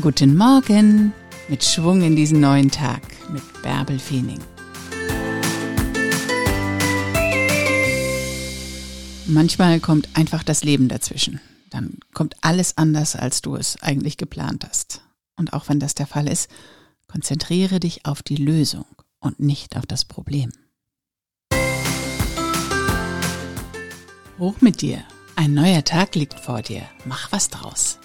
Guten Morgen mit Schwung in diesen neuen Tag mit Bärbel Feening. Manchmal kommt einfach das Leben dazwischen. Dann kommt alles anders, als du es eigentlich geplant hast. Und auch wenn das der Fall ist, konzentriere dich auf die Lösung und nicht auf das Problem. Hoch mit dir. Ein neuer Tag liegt vor dir. Mach was draus.